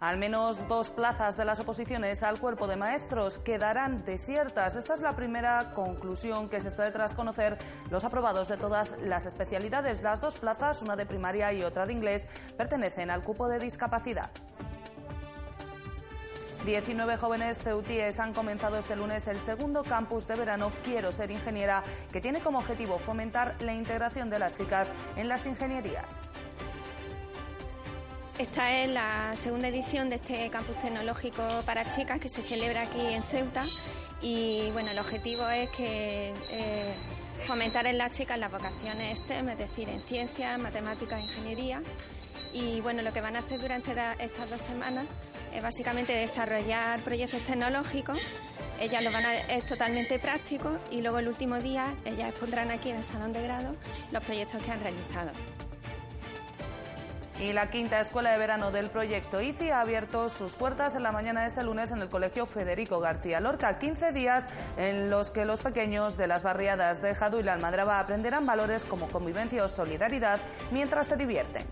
al menos dos plazas de las oposiciones al cuerpo de maestros quedarán desiertas. Esta es la primera conclusión que se extrae tras conocer los aprobados de todas las especialidades. Las dos plazas, una de primaria y otra de inglés, pertenecen al cupo de discapacidad. 19 jóvenes ceutíes han comenzado este lunes el segundo campus de verano Quiero ser ingeniera, que tiene como objetivo fomentar la integración de las chicas en las ingenierías. Esta es la segunda edición de este campus tecnológico para chicas que se celebra aquí en Ceuta. Y bueno, el objetivo es que eh, fomentar en las chicas las vocaciones STEM, es decir, en ciencias, matemáticas, ingeniería. Y bueno, lo que van a hacer durante estas dos semanas es básicamente desarrollar proyectos tecnológicos. Ellas lo van a, es totalmente práctico y luego el último día ellas expondrán aquí en el salón de grado los proyectos que han realizado. Y la quinta escuela de verano del proyecto ICI ha abierto sus puertas en la mañana de este lunes en el Colegio Federico García Lorca. 15 días en los que los pequeños de las barriadas de Jadu y la Almadraba aprenderán valores como convivencia o solidaridad mientras se divierten.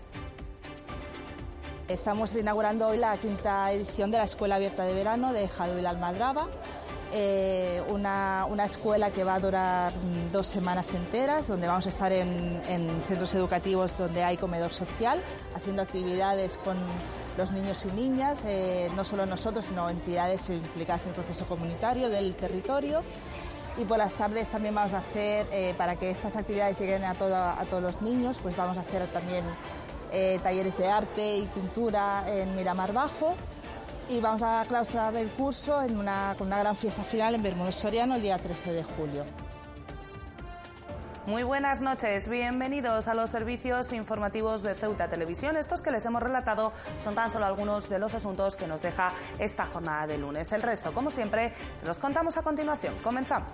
Estamos inaugurando hoy la quinta edición de la Escuela Abierta de Verano de Jadu y la Almadraba. Eh, una, escuela que va a durar mm, dos semanas enteras, donde vamos a estar en, centros educativos donde hay comedor social, haciendo actividades con los niños y niñas, eh, no solo nosotros, sino entidades implicadas en el proceso comunitario del territorio. Y por las tardes también vamos a hacer, eh, para que estas actividades lleguen a, a todos los niños, pues vamos a hacer también talleres de arte y pintura en Miramar Bajo y vamos a clausurar el curso con una gran fiesta final en Bermúdez Soriano el día 13 de julio. Muy buenas noches, bienvenidos a los servicios informativos de Ceuta Televisión. Estos que les hemos relatado son tan solo algunos de los asuntos que nos deja esta jornada de lunes. El resto, como siempre, se los contamos a continuación. Comenzamos.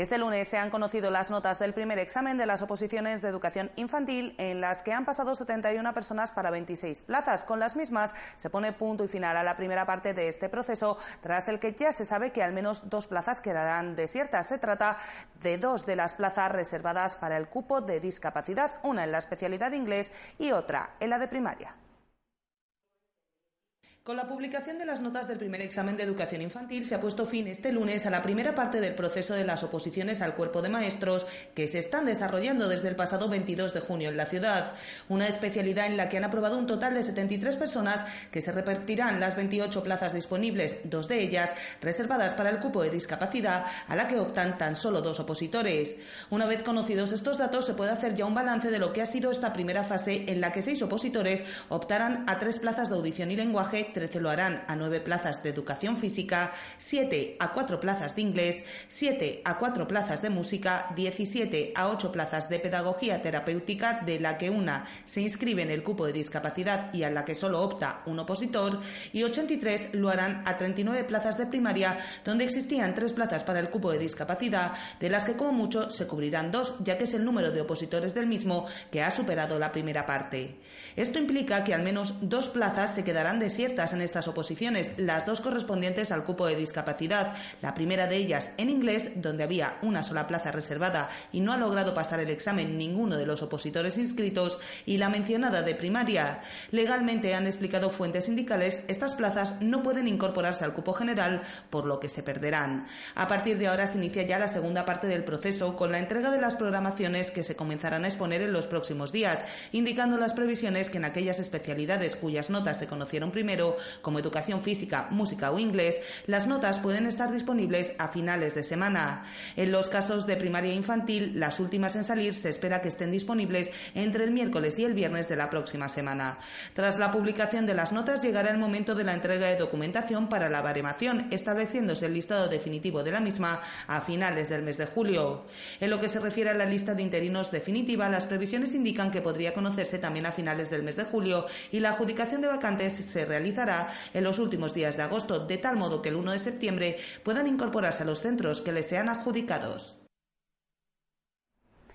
Este lunes se han conocido las notas del primer examen de las oposiciones de educación infantil en las que han pasado 71 personas para 26 plazas. Con las mismas se pone punto y final a la primera parte de este proceso, tras el que ya se sabe que al menos dos plazas quedarán desiertas. Se trata de dos de las plazas reservadas para el cupo de discapacidad, una en la especialidad inglés y otra en la de primaria. Con la publicación de las notas del primer examen de educación infantil se ha puesto fin este lunes a la primera parte del proceso de las oposiciones al cuerpo de maestros que se están desarrollando desde el pasado 22 de junio en la ciudad. Una especialidad en la que han aprobado un total de 73 personas que se repartirán las 28 plazas disponibles, dos de ellas reservadas para el cupo de discapacidad, a la que optan tan solo dos opositores. Una vez conocidos estos datos, se puede hacer ya un balance de lo que ha sido esta primera fase en la que seis opositores optarán a tres plazas de audición y lenguaje 13 lo harán a 9 plazas de educación física, 7 a 4 plazas de inglés, 7 a 4 plazas de música, 17 a 8 plazas de pedagogía terapéutica, de la que una se inscribe en el cupo de discapacidad y a la que solo opta un opositor, y 83 lo harán a 39 plazas de primaria, donde existían 3 plazas para el cupo de discapacidad, de las que como mucho se cubrirán dos, ya que es el número de opositores del mismo que ha superado la primera parte. Esto implica que al menos dos plazas se quedarán desiertas en estas oposiciones, las dos correspondientes al cupo de discapacidad, la primera de ellas en inglés, donde había una sola plaza reservada y no ha logrado pasar el examen ninguno de los opositores inscritos, y la mencionada de primaria. Legalmente, han explicado fuentes sindicales, estas plazas no pueden incorporarse al cupo general, por lo que se perderán. A partir de ahora se inicia ya la segunda parte del proceso con la entrega de las programaciones que se comenzarán a exponer en los próximos días, indicando las previsiones que en aquellas especialidades cuyas notas se conocieron primero como educación física, música o inglés, las notas pueden estar disponibles a finales de semana. En los casos de primaria infantil, las últimas en salir se espera que estén disponibles entre el miércoles y el viernes de la próxima semana. Tras la publicación de las notas llegará el momento de la entrega de documentación para la baremación, estableciéndose el listado definitivo de la misma a finales del mes de julio. En lo que se refiere a la lista de interinos definitiva, las previsiones indican que podría conocerse también a finales del mes de julio y la adjudicación de vacantes se en los últimos días de agosto, de tal modo que el 1 de septiembre puedan incorporarse a los centros que les sean adjudicados.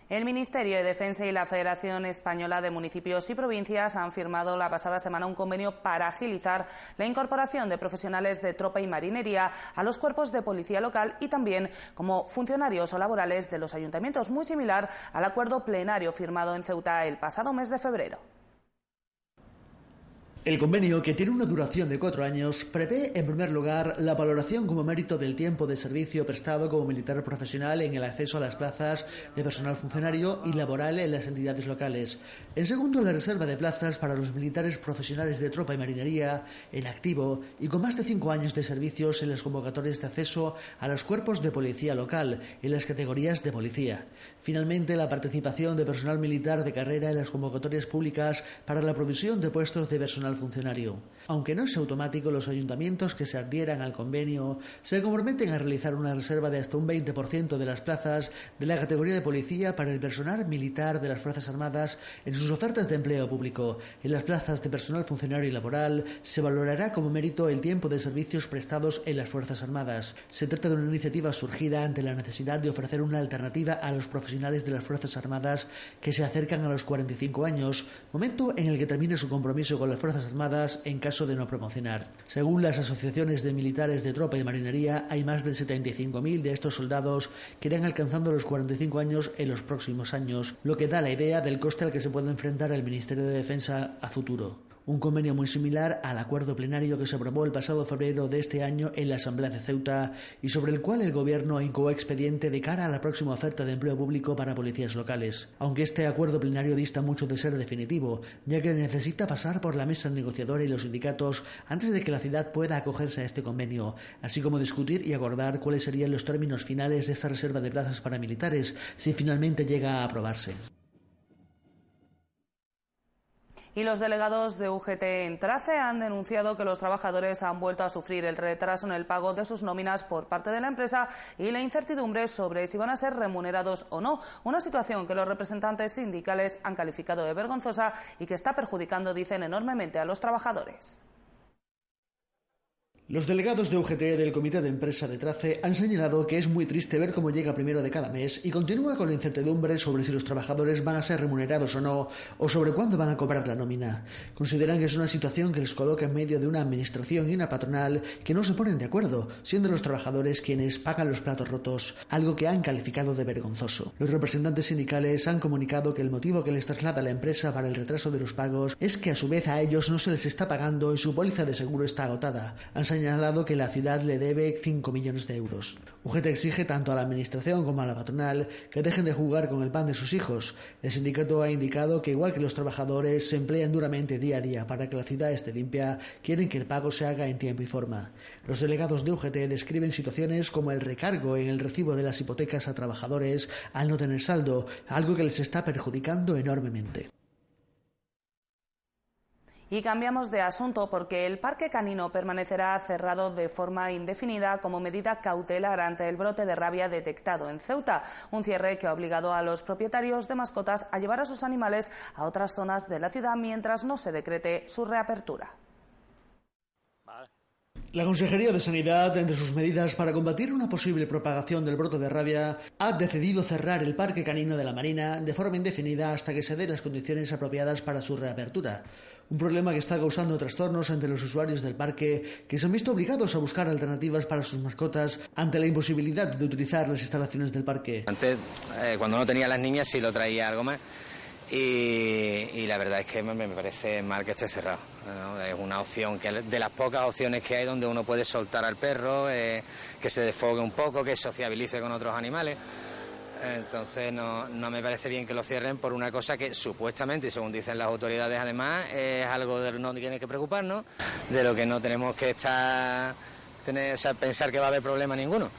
El Ministerio de Defensa y la Federación Española de Municipios y Provincias han firmado la pasada semana un convenio para agilizar la incorporación de profesionales de tropa y marinería a los cuerpos de policía local y también como funcionarios o laborales de los ayuntamientos, muy similar al acuerdo plenario firmado en Ceuta el pasado mes de febrero. El convenio, que tiene una duración de cuatro años, prevé, en primer lugar, la valoración como mérito del tiempo de servicio prestado como militar profesional en el acceso a las plazas de personal funcionario y laboral en las entidades locales. En segundo, la reserva de plazas para los militares profesionales de tropa y marinería en activo y con más de cinco años de servicios en las convocatorias de acceso a los cuerpos de policía local en las categorías de policía. Finalmente, la participación de personal militar de carrera en las convocatorias públicas para la provisión de puestos de personal funcionario. Aunque no es automático, los ayuntamientos que se adhieran al convenio se comprometen a realizar una reserva de hasta un 20% de las plazas de la categoría de policía para el personal militar de las Fuerzas Armadas en sus ofertas de empleo público. En las plazas de personal funcionario y laboral se valorará como mérito el tiempo de servicios prestados en las Fuerzas Armadas. Se trata de una iniciativa surgida ante la necesidad de ofrecer una alternativa a los profesionales de las Fuerzas Armadas que se acercan a los 45 años, momento en el que termine su compromiso con las Fuerzas Armadas en caso de no promocionar. Según las asociaciones de militares de tropa y marinería, hay más de 75.000 de estos soldados que irán alcanzando los 45 años en los próximos años, lo que da la idea del coste al que se puede enfrentar el Ministerio de Defensa a futuro un convenio muy similar al acuerdo plenario que se aprobó el pasado febrero de este año en la Asamblea de Ceuta y sobre el cual el Gobierno incoó expediente de cara a la próxima oferta de empleo público para policías locales. Aunque este acuerdo plenario dista mucho de ser definitivo, ya que necesita pasar por la mesa negociadora y los sindicatos antes de que la ciudad pueda acogerse a este convenio, así como discutir y acordar cuáles serían los términos finales de esta reserva de plazas para militares si finalmente llega a aprobarse. Y los delegados de UGT en Trace han denunciado que los trabajadores han vuelto a sufrir el retraso en el pago de sus nóminas por parte de la empresa y la incertidumbre sobre si van a ser remunerados o no, una situación que los representantes sindicales han calificado de vergonzosa y que está perjudicando, dicen, enormemente a los trabajadores. Los delegados de UGT del Comité de Empresa de Trace han señalado que es muy triste ver cómo llega primero de cada mes y continúa con la incertidumbre sobre si los trabajadores van a ser remunerados o no o sobre cuándo van a cobrar la nómina. Consideran que es una situación que les coloca en medio de una administración y una patronal que no se ponen de acuerdo, siendo los trabajadores quienes pagan los platos rotos, algo que han calificado de vergonzoso. Los representantes sindicales han comunicado que el motivo que les traslada la empresa para el retraso de los pagos es que a su vez a ellos no se les está pagando y su póliza de seguro está agotada señalado que la ciudad le debe 5 millones de euros. UGT exige tanto a la Administración como a la patronal que dejen de jugar con el pan de sus hijos. El sindicato ha indicado que igual que los trabajadores se emplean duramente día a día para que la ciudad esté limpia, quieren que el pago se haga en tiempo y forma. Los delegados de UGT describen situaciones como el recargo en el recibo de las hipotecas a trabajadores al no tener saldo, algo que les está perjudicando enormemente. Y cambiamos de asunto porque el parque canino permanecerá cerrado de forma indefinida como medida cautelar ante el brote de rabia detectado en Ceuta, un cierre que ha obligado a los propietarios de mascotas a llevar a sus animales a otras zonas de la ciudad mientras no se decrete su reapertura. La Consejería de Sanidad, entre sus medidas para combatir una posible propagación del brote de rabia, ha decidido cerrar el Parque Canino de la Marina de forma indefinida hasta que se den las condiciones apropiadas para su reapertura. Un problema que está causando trastornos entre los usuarios del parque que se han visto obligados a buscar alternativas para sus mascotas ante la imposibilidad de utilizar las instalaciones del parque. Antes, eh, cuando no tenía las niñas, sí lo traía algo más y, la verdad es que me, parece mal que esté cerrado. Es una opción que de las pocas opciones que hay donde uno puede soltar al perro, eh, que se desfogue un poco, que sociabilice con otros animales. Entonces no, no me parece bien que lo cierren por una cosa que supuestamente, según dicen las autoridades además, es algo de lo que no tiene que preocuparnos, de lo que no tenemos que estar, tener, pensar que va a haber problema ninguno.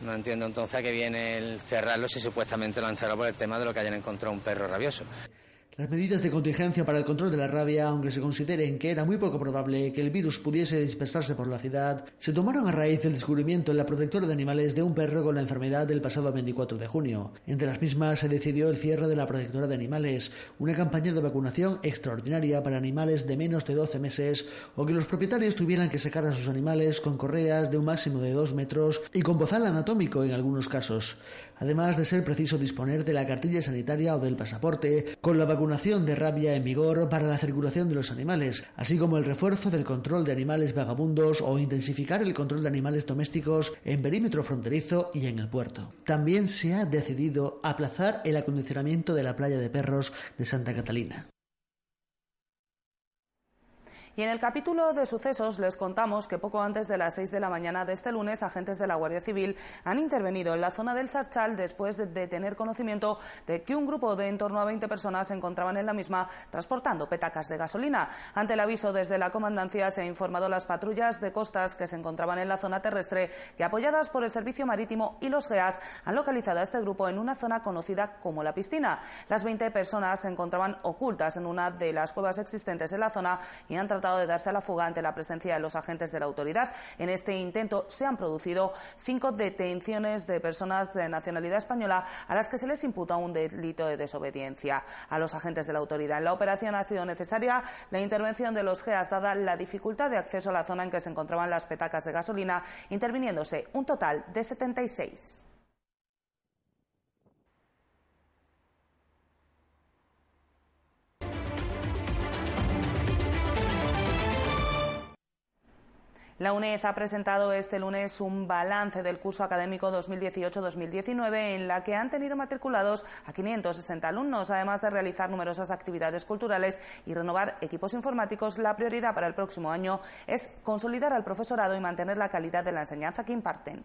No entiendo entonces a qué viene el cerrarlo si supuestamente lo han cerrado por el tema de lo que hayan encontrado un perro rabioso. Las medidas de contingencia para el control de la rabia, aunque se consideren que era muy poco probable que el virus pudiese dispersarse por la ciudad, se tomaron a raíz del descubrimiento en la protectora de animales de un perro con la enfermedad del pasado 24 de junio. Entre las mismas se decidió el cierre de la protectora de animales, una campaña de vacunación extraordinaria para animales de menos de 12 meses o que los propietarios tuvieran que sacar a sus animales con correas de un máximo de 2 metros y con bozal anatómico en algunos casos además de ser preciso disponer de la cartilla sanitaria o del pasaporte, con la vacunación de rabia en vigor para la circulación de los animales, así como el refuerzo del control de animales vagabundos o intensificar el control de animales domésticos en perímetro fronterizo y en el puerto. También se ha decidido aplazar el acondicionamiento de la playa de perros de Santa Catalina. Y en el capítulo de sucesos les contamos que poco antes de las 6 de la mañana de este lunes, agentes de la Guardia Civil han intervenido en la zona del Sarchal después de, tener conocimiento de que un grupo de en torno a 20 personas se encontraban en la misma transportando petacas de gasolina. Ante el aviso desde la comandancia se ha informado las patrullas de costas que se encontraban en la zona terrestre que apoyadas por el Servicio Marítimo y los GEAS han localizado a este grupo en una zona conocida como la piscina. Las 20 personas se encontraban ocultas en una de las cuevas existentes en la zona y han tratado de darse a la fuga ante la presencia de los agentes de la autoridad. En este intento se han producido cinco detenciones de personas de nacionalidad española a las que se les imputa un delito de desobediencia a los agentes de la autoridad. En la operación ha sido necesaria la intervención de los GEAS dada la dificultad de acceso a la zona en que se encontraban las petacas de gasolina, interviniéndose un total de 76. La UNED ha presentado este lunes un balance del curso académico 2018-2019 en la que han tenido matriculados a 560 alumnos, además de realizar numerosas actividades culturales y renovar equipos informáticos. La prioridad para el próximo año es consolidar al profesorado y mantener la calidad de la enseñanza que imparten.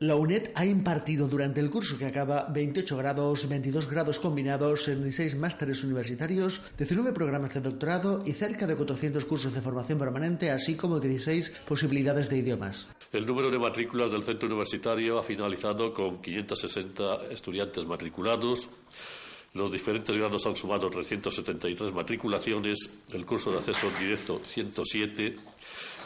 La UNED ha impartido durante el curso que acaba 28 grados, 22 grados combinados en 16 másteres universitarios, 19 programas de doctorado y cerca de 400 cursos de formación permanente, así como 16 posibilidades de idiomas. El número de matrículas del centro universitario ha finalizado con 560 estudiantes matriculados. Los diferentes grados han sumado 373 matriculaciones, el curso de acceso directo 107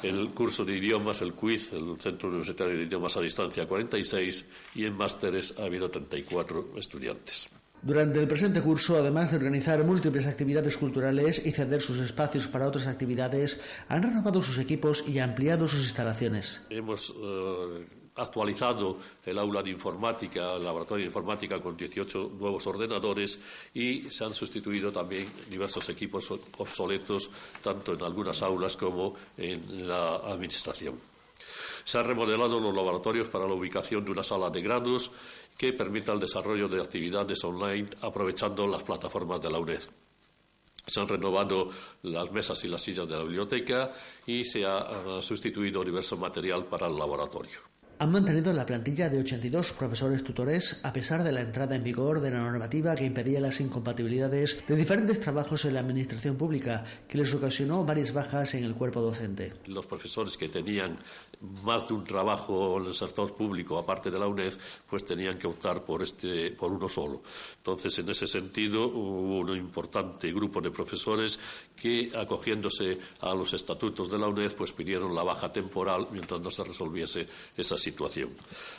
el curso de idiomas, el quiz, el Centro Universitario de Idiomas a Distancia 46 y en másteres ha habido 34 estudiantes. Durante el presente curso, además de organizar múltiples actividades culturales y ceder sus espacios para otras actividades, han renovado sus equipos y ampliado sus instalaciones. Hemos eh, actualizado el aula de informática, el laboratorio de informática con 18 nuevos ordenadores y se han sustituido también diversos equipos obsoletos, tanto en algunas aulas como en la administración. Se han remodelado los laboratorios para la ubicación de una sala de grados que permita el desarrollo de actividades online aprovechando las plataformas de la UNED. Se han renovado las mesas y las sillas de la biblioteca y se ha sustituido diverso material para el laboratorio. Han mantenido la plantilla de 82 profesores tutores a pesar de la entrada en vigor de la normativa que impedía las incompatibilidades de diferentes trabajos en la administración pública, que les ocasionó varias bajas en el cuerpo docente. Los profesores que tenían más de un trabajo en el sector público, aparte de la UNED, pues tenían que optar por, este, por uno solo. Entonces, en ese sentido, hubo un importante grupo de profesores que, acogiéndose a los estatutos de la UNED, pues pidieron la baja temporal mientras no se resolviese esa situación.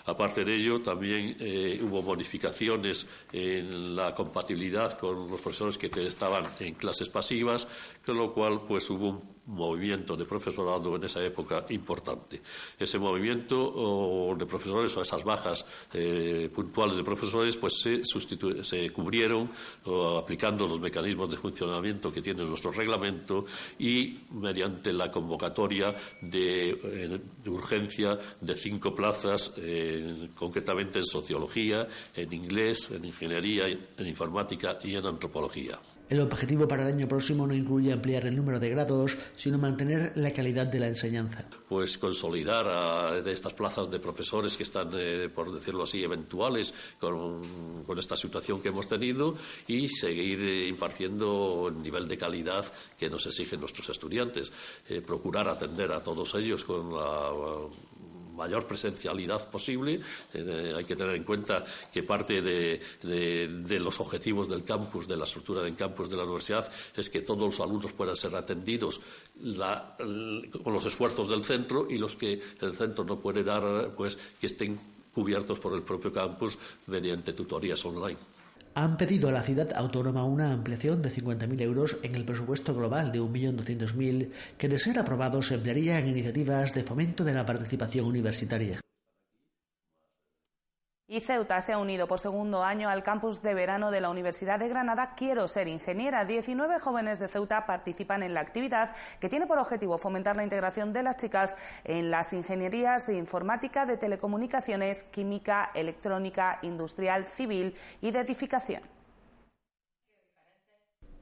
Aparte de ello, también eh, hubo modificaciones en la compatibilidad con los profesores que estaban en clases pasivas, con lo cual, pues hubo un movimiento de profesorado en esa época importante. Ese movimiento de profesores o esas bajas eh, puntuales de profesores pues se, cubrieron aplicando los mecanismos de funcionamiento que tiene nuestro reglamento y mediante la convocatoria de, eh, urgencia de cinco plazas, eh, concretamente en sociología, en inglés, en ingeniería, en informática y en antropología. El objetivo para el año próximo no incluye ampliar el número de grados, sino mantener la calidad de la enseñanza. Pues consolidar de estas plazas de profesores que están, eh, por decirlo así, eventuales con, con, esta situación que hemos tenido y seguir eh, impartiendo el nivel de calidad que nos exigen nuestros estudiantes. Eh, procurar atender a todos ellos con la mayor presencialidad posible. Eh, hay que tener en cuenta que parte de, los objetivos del campus, de la estructura del campus de la universidad, es que todos los alumnos puedan ser atendidos con los esfuerzos del centro y los que el centro no puede dar, pues que estén cubiertos por el propio campus mediante tutorías online han pedido a la ciudad autónoma una ampliación de 50.000 euros en el presupuesto global de 1.200.000 que, de ser aprobado, se emplearía en iniciativas de fomento de la participación universitaria. Y Ceuta se ha unido por segundo año al campus de verano de la Universidad de Granada Quiero ser ingeniera. 19 jóvenes de Ceuta participan en la actividad que tiene por objetivo fomentar la integración de las chicas en las ingenierías de informática, de telecomunicaciones, química, electrónica, industrial, civil y de edificación.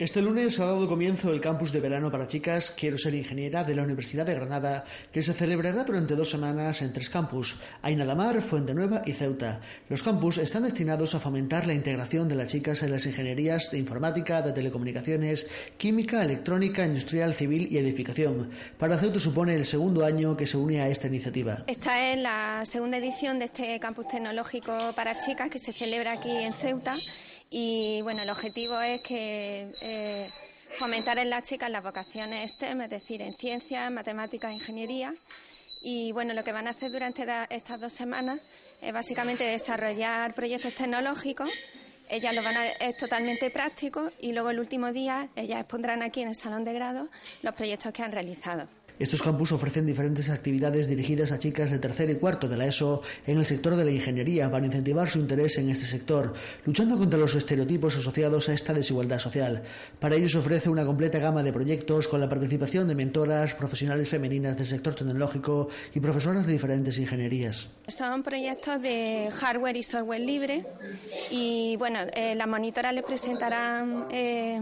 Este lunes ha dado comienzo el campus de verano para chicas Quiero ser ingeniera de la Universidad de Granada, que se celebrará durante dos semanas en tres campus, Ainadamar, Fuente Nueva y Ceuta. Los campus están destinados a fomentar la integración de las chicas en las ingenierías de informática, de telecomunicaciones, química, electrónica, industrial, civil y edificación. Para Ceuta supone el segundo año que se une a esta iniciativa. Esta es la segunda edición de este campus tecnológico para chicas que se celebra aquí en Ceuta y bueno, el objetivo es que eh, fomentar en las chicas las vocaciones STEM, es decir, en ciencias, matemáticas, ingeniería. Y bueno, lo que van a hacer durante estas dos semanas es básicamente desarrollar proyectos tecnológicos. Ellas lo van a, es totalmente práctico y luego el último día ellas expondrán aquí en el salón de grado los proyectos que han realizado. Estos campus ofrecen diferentes actividades dirigidas a chicas de tercer y cuarto de la ESO en el sector de la ingeniería para incentivar su interés en este sector, luchando contra los estereotipos asociados a esta desigualdad social. Para ello se ofrece una completa gama de proyectos con la participación de mentoras, profesionales femeninas del sector tecnológico y profesoras de diferentes ingenierías. Son proyectos de hardware y software libre y bueno, eh, las monitoras les presentarán eh,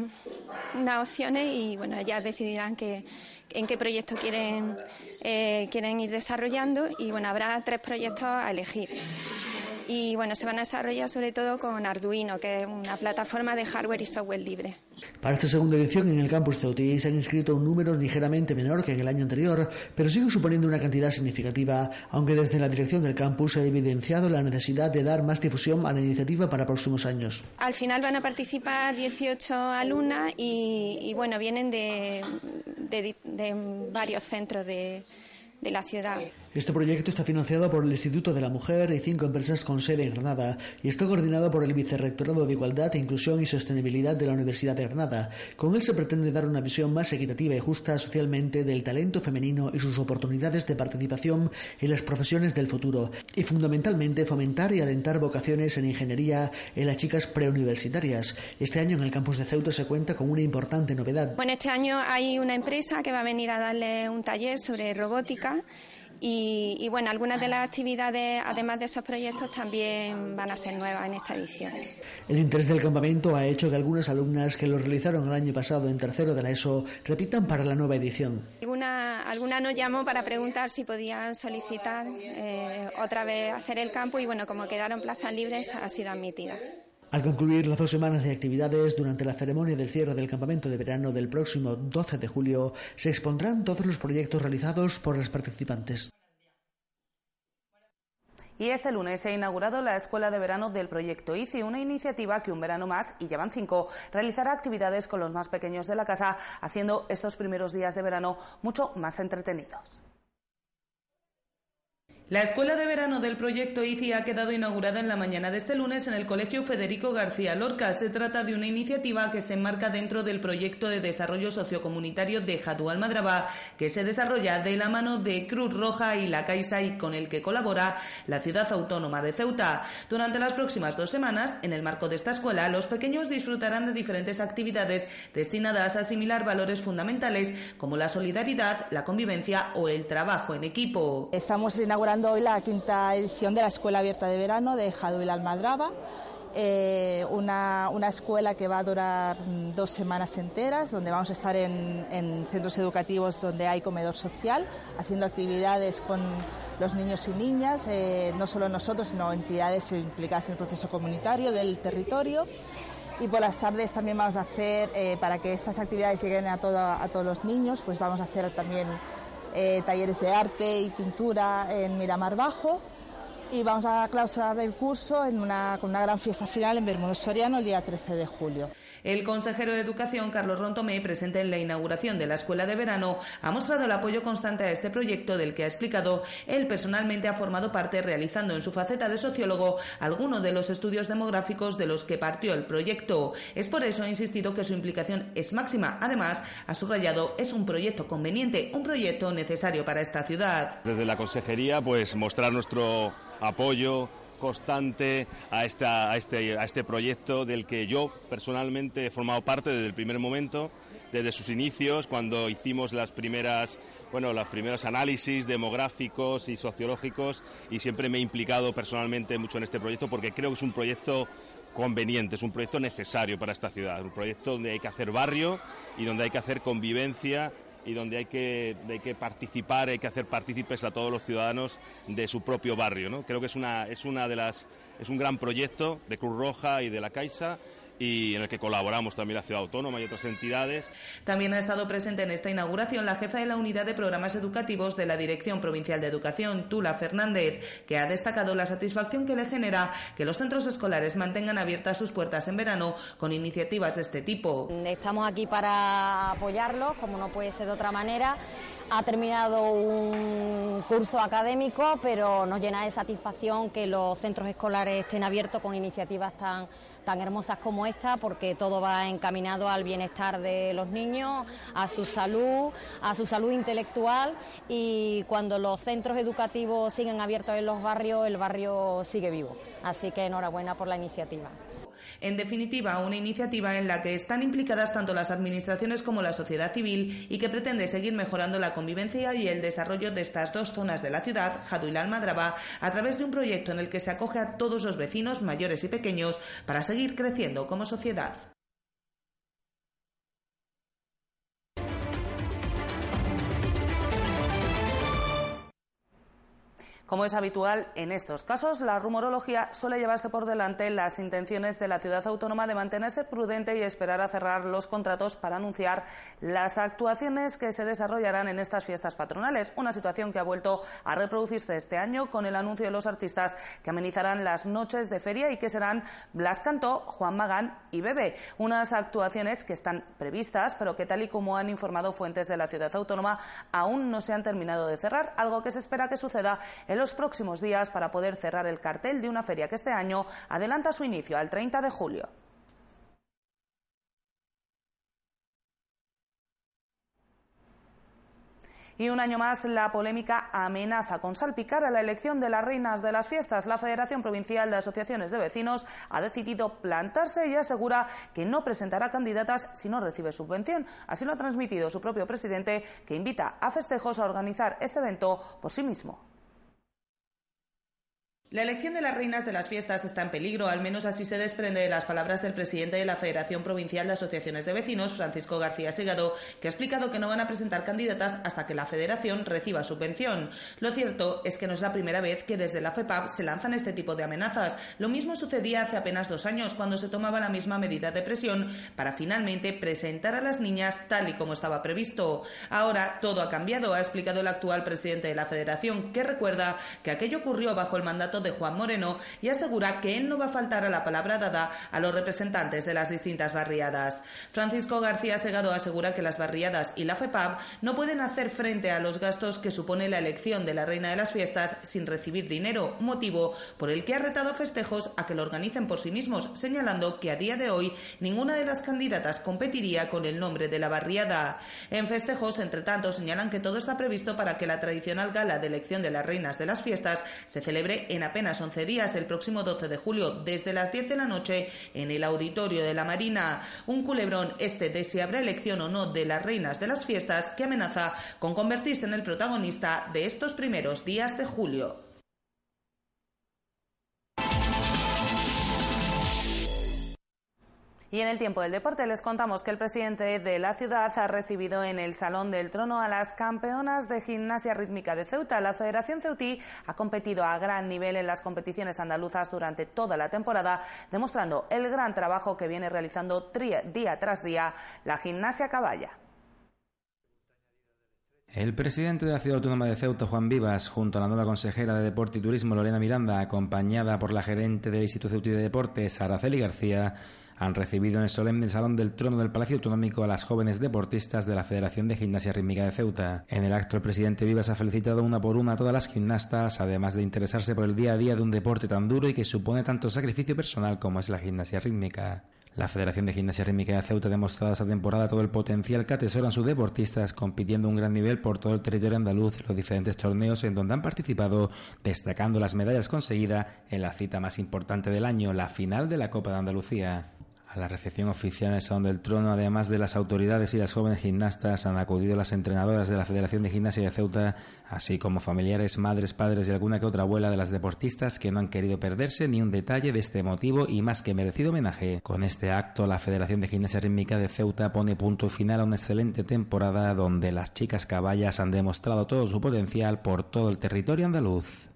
unas opciones y bueno, ellas decidirán que en qué proyecto quieren, eh, quieren ir desarrollando y bueno, habrá tres proyectos a elegir y bueno, se van a desarrollar sobre todo con Arduino, que es una plataforma de hardware y software libre. Para esta segunda edición en el campus Ceutí se han inscrito un número ligeramente menor que en el año anterior, pero sigue suponiendo una cantidad significativa, aunque desde la dirección del campus se ha evidenciado la necesidad de dar más difusión a la iniciativa para próximos años. Al final van a participar 18 alumnas y, bueno, vienen de varios centros de de la ciudad. Este proyecto está financiado por el Instituto de la Mujer y cinco empresas con sede en Granada y está coordinado por el Vicerrectorado de Igualdad, Inclusión y Sostenibilidad de la Universidad de Granada. Con él se pretende dar una visión más equitativa y justa socialmente del talento femenino y sus oportunidades de participación en las profesiones del futuro y fundamentalmente fomentar y alentar vocaciones en ingeniería en las chicas preuniversitarias. Este año en el campus de Ceuta se cuenta con una importante novedad. Bueno, este año hay una empresa que va a venir a darle un taller sobre robótica y, bueno, algunas de las actividades, además de esos proyectos, también van a ser nuevas en esta edición. El interés del campamento ha hecho que algunas alumnas que lo realizaron el año pasado en tercero de la ESO repitan para la nueva edición. Alguna, alguna nos llamó para preguntar si podían solicitar eh, otra vez hacer el campo y bueno, como quedaron plazas libres, ha sido admitida. Al concluir las dos semanas de actividades durante la ceremonia del cierre del campamento de verano del próximo 12 de julio, se expondrán todos los proyectos realizados por los participantes. Y este lunes se ha inaugurado la Escuela de Verano del Proyecto ICI, una iniciativa que un verano más, y ya van cinco, realizará actividades con los más pequeños de la casa, haciendo estos primeros días de verano mucho más entretenidos. La escuela de verano del proyecto ICI ha quedado inaugurada en la mañana de este lunes en el Colegio Federico García Lorca. Se trata de una iniciativa que se enmarca dentro del proyecto de desarrollo sociocomunitario de Jadú Almadraba, que se desarrolla de la mano de Cruz Roja y la Caixa y con el que colabora la ciudad autónoma de Ceuta. Durante las próximas dos semanas, en el marco de esta escuela, los pequeños disfrutarán de diferentes actividades destinadas a asimilar valores fundamentales como la solidaridad, la convivencia o el trabajo en equipo. Estamos inaugurando hoy la quinta edición de la Escuela Abierta de Verano de la Almadraba eh, una, escuela que va a durar dos semanas enteras, donde vamos a estar en, centros educativos donde hay comedor social, haciendo actividades con los niños y niñas, eh, no solo nosotros, sino entidades implicadas en el proceso comunitario del territorio. Y por las tardes también vamos a hacer, eh, para que estas actividades lleguen a, a todos los niños, pues vamos a hacer también talleres de arte y pintura en Miramar Bajo y vamos a clausurar el curso en una, con una gran fiesta final en Bermudo Soriano el día 13 de julio. El consejero de Educación, Carlos Rontomé, presente en la inauguración de la Escuela de Verano, ha mostrado el apoyo constante a este proyecto del que ha explicado él personalmente ha formado parte realizando en su faceta de sociólogo algunos de los estudios demográficos de los que partió el proyecto. Es por eso ha insistido que su implicación es máxima. Además, ha subrayado es un proyecto conveniente, un proyecto necesario para esta ciudad. Desde la consejería, pues mostrar nuestro apoyo constante a, esta, a, este, a este proyecto del que yo personalmente he formado parte desde el primer momento, desde sus inicios, cuando hicimos las primeras, bueno, los primeros análisis demográficos y sociológicos y siempre me he implicado personalmente mucho en este proyecto porque creo que es un proyecto conveniente, es un proyecto necesario para esta ciudad, un proyecto donde hay que hacer barrio y donde hay que hacer convivencia y donde hay que, hay que participar, hay que hacer partícipes a todos los ciudadanos de su propio barrio. ¿no? Creo que es, una, es, una de las, es un gran proyecto de Cruz Roja y de la Caixa y en el que colaboramos también la Ciudad Autónoma y otras entidades. También ha estado presente en esta inauguración la jefa de la Unidad de Programas Educativos de la Dirección Provincial de Educación, Tula Fernández, que ha destacado la satisfacción que le genera que los centros escolares mantengan abiertas sus puertas en verano con iniciativas de este tipo. Estamos aquí para apoyarlos, como no puede ser de otra manera ha terminado un curso académico, pero nos llena de satisfacción que los centros escolares estén abiertos con iniciativas tan, tan hermosas como esta, porque todo va encaminado al bienestar de los niños, a su salud, a su salud intelectual y cuando los centros educativos siguen abiertos en los barrios, el barrio sigue vivo. Así que enhorabuena por la iniciativa. En definitiva, una iniciativa en la que están implicadas tanto las administraciones como la sociedad civil y que pretende seguir mejorando la convivencia y el desarrollo de estas dos zonas de la ciudad, Jadu y la Almadraba, a través de un proyecto en el que se acoge a todos los vecinos, mayores y pequeños, para seguir creciendo como sociedad. Como es habitual en estos casos, la rumorología suele llevarse por delante las intenciones de la ciudad autónoma de mantenerse prudente y esperar a cerrar los contratos para anunciar las actuaciones que se desarrollarán en estas fiestas patronales. Una situación que ha vuelto a reproducirse este año con el anuncio de los artistas que amenizarán las noches de feria y que serán Blas Cantó, Juan Magán y Bebe. Unas actuaciones que están previstas, pero que tal y como han informado fuentes de la ciudad autónoma, aún no se han terminado de cerrar, algo que se espera que suceda en los próximos días para poder cerrar el cartel de una feria que este año adelanta su inicio al 30 de julio. Y un año más la polémica amenaza con salpicar a la elección de las reinas de las fiestas. La Federación Provincial de Asociaciones de Vecinos ha decidido plantarse y asegura que no presentará candidatas si no recibe subvención. Así lo ha transmitido su propio presidente, que invita a festejos a organizar este evento por sí mismo. La elección de las reinas de las fiestas está en peligro, al menos así se desprende de las palabras del presidente de la Federación Provincial de Asociaciones de Vecinos, Francisco García Segado, que ha explicado que no van a presentar candidatas hasta que la Federación reciba subvención. Lo cierto es que no es la primera vez que desde la FEPAP se lanzan este tipo de amenazas. Lo mismo sucedía hace apenas dos años, cuando se tomaba la misma medida de presión para finalmente presentar a las niñas tal y como estaba previsto. Ahora todo ha cambiado, ha explicado el actual presidente de la Federación, que recuerda que aquello ocurrió bajo el mandato de Juan Moreno y asegura que él no va a faltar a la palabra dada a los representantes de las distintas barriadas. Francisco García Segado asegura que las barriadas y la FEPAB no pueden hacer frente a los gastos que supone la elección de la reina de las fiestas sin recibir dinero, motivo por el que ha retado festejos a que lo organicen por sí mismos, señalando que a día de hoy ninguna de las candidatas competiría con el nombre de la barriada. En festejos, entre tanto, señalan que todo está previsto para que la tradicional gala de elección de las reinas de las fiestas se celebre en apenas 11 días, el próximo 12 de julio, desde las 10 de la noche, en el auditorio de la Marina. Un culebrón este de si habrá elección o no de las reinas de las fiestas que amenaza con convertirse en el protagonista de estos primeros días de julio. Y en el tiempo del deporte les contamos que el presidente de la ciudad ha recibido en el Salón del Trono a las campeonas de gimnasia rítmica de Ceuta. La Federación Ceutí ha competido a gran nivel en las competiciones andaluzas durante toda la temporada, demostrando el gran trabajo que viene realizando día tras día la gimnasia caballa. El presidente de la Ciudad Autónoma de Ceuta, Juan Vivas, junto a la nueva consejera de Deporte y Turismo, Lorena Miranda, acompañada por la gerente del Instituto Ceutí de Deportes, Araceli García, han recibido en el solemne Salón del Trono del Palacio Autonómico a las jóvenes deportistas de la Federación de Gimnasia Rítmica de Ceuta. En el acto, el presidente Vivas ha felicitado una por una a todas las gimnastas, además de interesarse por el día a día de un deporte tan duro y que supone tanto sacrificio personal como es la gimnasia rítmica. La Federación de Gimnasia Rítmica de Ceuta ha demostrado esta temporada todo el potencial que atesoran sus deportistas, compitiendo un gran nivel por todo el territorio andaluz en los diferentes torneos en donde han participado, destacando las medallas conseguidas en la cita más importante del año, la final de la Copa de Andalucía. A la recepción oficial en el Salón del Trono, además de las autoridades y las jóvenes gimnastas, han acudido las entrenadoras de la Federación de Gimnasia de Ceuta, así como familiares, madres, padres y alguna que otra abuela de las deportistas que no han querido perderse ni un detalle de este emotivo y más que merecido homenaje. Con este acto, la Federación de Gimnasia Rítmica de Ceuta pone punto final a una excelente temporada donde las chicas caballas han demostrado todo su potencial por todo el territorio andaluz.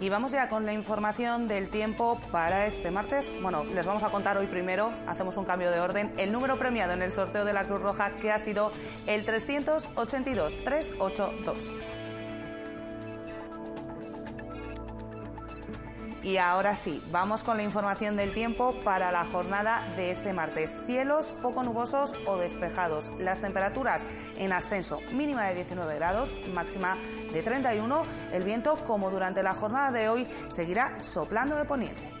Y vamos ya con la información del tiempo para este martes. Bueno, les vamos a contar hoy primero, hacemos un cambio de orden, el número premiado en el sorteo de la Cruz Roja que ha sido el 382 382. Y ahora sí, vamos con la información del tiempo para la jornada de este martes. Cielos poco nubosos o despejados. Las temperaturas en ascenso, mínima de 19 grados, máxima de 31. El viento, como durante la jornada de hoy, seguirá soplando de poniente.